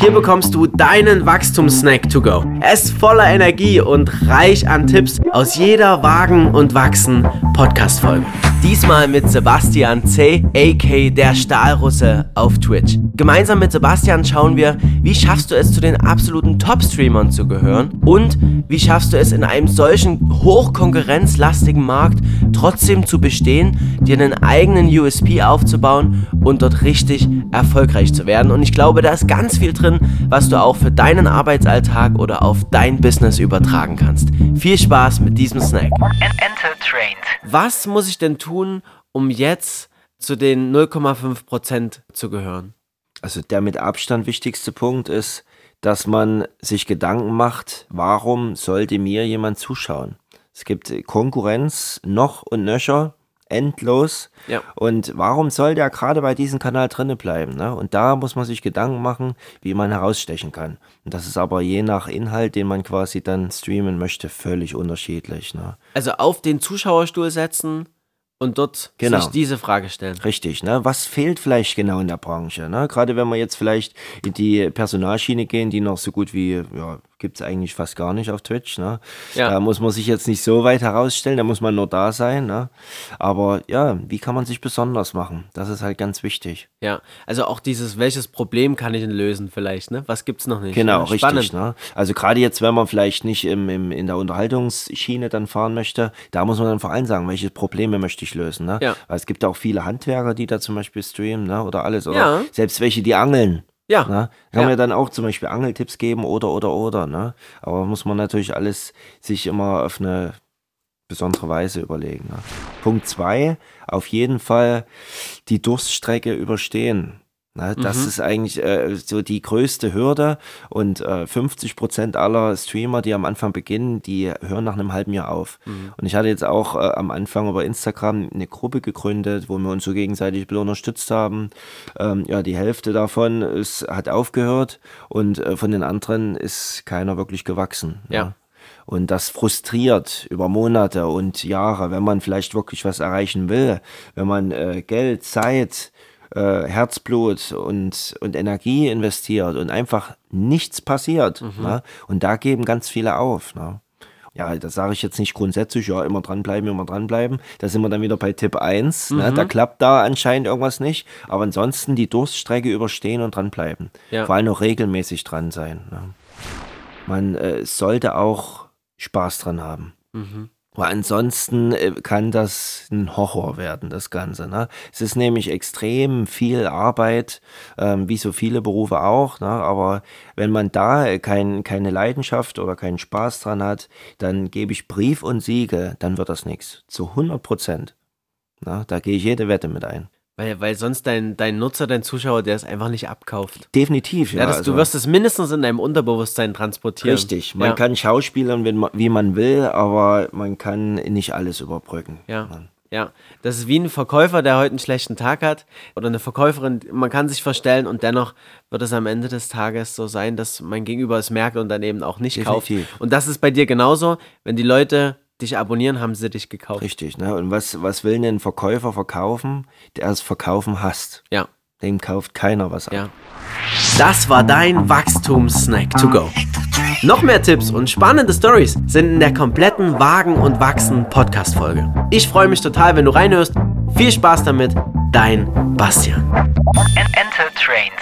Hier bekommst du deinen Wachstumssnack to go. Er ist voller Energie und reich an Tipps aus jeder Wagen und Wachsen Podcast-Folge. Diesmal mit Sebastian C., a.k. der Stahlrusse auf Twitch. Gemeinsam mit Sebastian schauen wir, wie schaffst du es, zu den absoluten Top-Streamern zu gehören und wie schaffst du es, in einem solchen hochkonkurrenzlastigen Markt trotzdem zu bestehen, dir einen eigenen USP aufzubauen und dort richtig erfolgreich zu werden. Und ich glaube, da ist ganz viel drin, was du auch für deinen Arbeitsalltag oder auf dein Business übertragen kannst. Viel Spaß mit diesem Snack. Was muss ich denn tun, um jetzt zu den 0,5% zu gehören? Also der mit Abstand wichtigste Punkt ist, dass man sich Gedanken macht, warum sollte mir jemand zuschauen? Es gibt Konkurrenz noch und nöcher, endlos. Ja. Und warum soll der gerade bei diesem Kanal drinne bleiben? Ne? Und da muss man sich Gedanken machen, wie man herausstechen kann. Und das ist aber je nach Inhalt, den man quasi dann streamen möchte, völlig unterschiedlich. Ne? Also auf den Zuschauerstuhl setzen und dort Genau. sich diese Frage stellen. Richtig, ne? Was fehlt vielleicht genau in der Branche? Ne? Gerade wenn wir jetzt vielleicht in die Personalschiene gehen, die noch so gut wie, ja, gibt es eigentlich fast gar nicht auf Twitch. Ne? Ja. Da muss man sich jetzt nicht so weit herausstellen, da muss man nur da sein. Ne? Aber ja, wie kann man sich besonders machen? Das ist halt ganz wichtig. Ja, also auch dieses, welches Problem kann ich denn lösen vielleicht, ne? Was gibt's noch nicht? Genau, ja, richtig. Ne? Also gerade jetzt, wenn man vielleicht nicht im, im, in der Unterhaltungsschiene dann fahren möchte, da muss man dann vor allem sagen, welche Probleme möchte ich lösen. Ne? Ja. Weil es gibt auch viele Handwerker, die da zum Beispiel streamen ne? oder alles. Oder Ja. selbst welche, die angeln. Ja. Ne? Kann Ja. mir dann auch zum Beispiel Angeltipps geben oder, oder, oder. Ne? Aber muss man natürlich alles sich immer auf eine besondere Weise überlegen. Ne? Punkt zwei, auf jeden Fall die Durststrecke überstehen. Ne? Das Mhm. ist eigentlich äh, so die größte Hürde und äh, 50 Prozent aller Streamer, die am Anfang beginnen, die hören nach einem halben Jahr auf. Mhm. Und ich hatte jetzt auch äh, am Anfang über Instagram eine Gruppe gegründet, wo wir uns so gegenseitig unterstützt haben. Ähm, ja, die Hälfte davon ist, hat aufgehört und äh, von den anderen ist keiner wirklich gewachsen. Ja. Ne? Und das frustriert über Monate und Jahre, wenn man vielleicht wirklich was erreichen will, wenn man äh, Geld, Zeit, äh, Herzblut und, und Energie investiert und einfach nichts passiert. Ne? Und da geben ganz viele auf. Ne? Ja, das sage ich jetzt nicht grundsätzlich, ja, immer dranbleiben, immer dranbleiben. Da sind wir dann wieder bei Tipp 1. Ne? Da klappt da anscheinend irgendwas nicht. Aber ansonsten die Durststrecke überstehen und dranbleiben. Ja. Vor allem auch regelmäßig dran sein. Ne? Man äh, sollte auch Spaß dran haben. Mhm. Weil ansonsten äh, kann das ein Horror werden, das Ganze. Ne? Es ist nämlich extrem viel Arbeit, ähm, wie so viele Berufe auch. Ne? Aber wenn man da kein, keine Leidenschaft oder keinen Spaß dran hat, dann gebe ich Brief und Siegel, dann wird das nichts. Zu 100 Prozent. Ne? Da gehe ich jede Wette mit ein. Weil, weil sonst dein, dein Nutzer, dein Zuschauer, der es einfach nicht abkauft. Definitiv, ja. Ja, das, also- du wirst es mindestens in deinem Unterbewusstsein transportieren. Richtig, man ja. kann schauspielern, wenn wie man will, aber man kann nicht alles überbrücken. Ja. Ja, das ist wie ein Verkäufer, der heute einen schlechten Tag hat oder eine Verkäuferin, man kann sich verstellen und dennoch wird es am Ende des Tages so sein, dass mein Gegenüber es merkt und dann eben auch nicht kauft. Definitiv. Und das ist bei dir genauso, wenn die Leute dich abonnieren, haben sie dich gekauft. Richtig, ne? Und was, was will denn ein Verkäufer verkaufen, der das Verkaufen hasst? Ja, Dem kauft keiner was ab. ja. Das war dein Wachstumssnack to go. Noch mehr Tipps und spannende Stories sind in der kompletten Wagen und Wachsen Podcast Folge. Ich freue mich total, wenn du reinhörst. Viel Spaß damit, dein Bastian. Enter trained.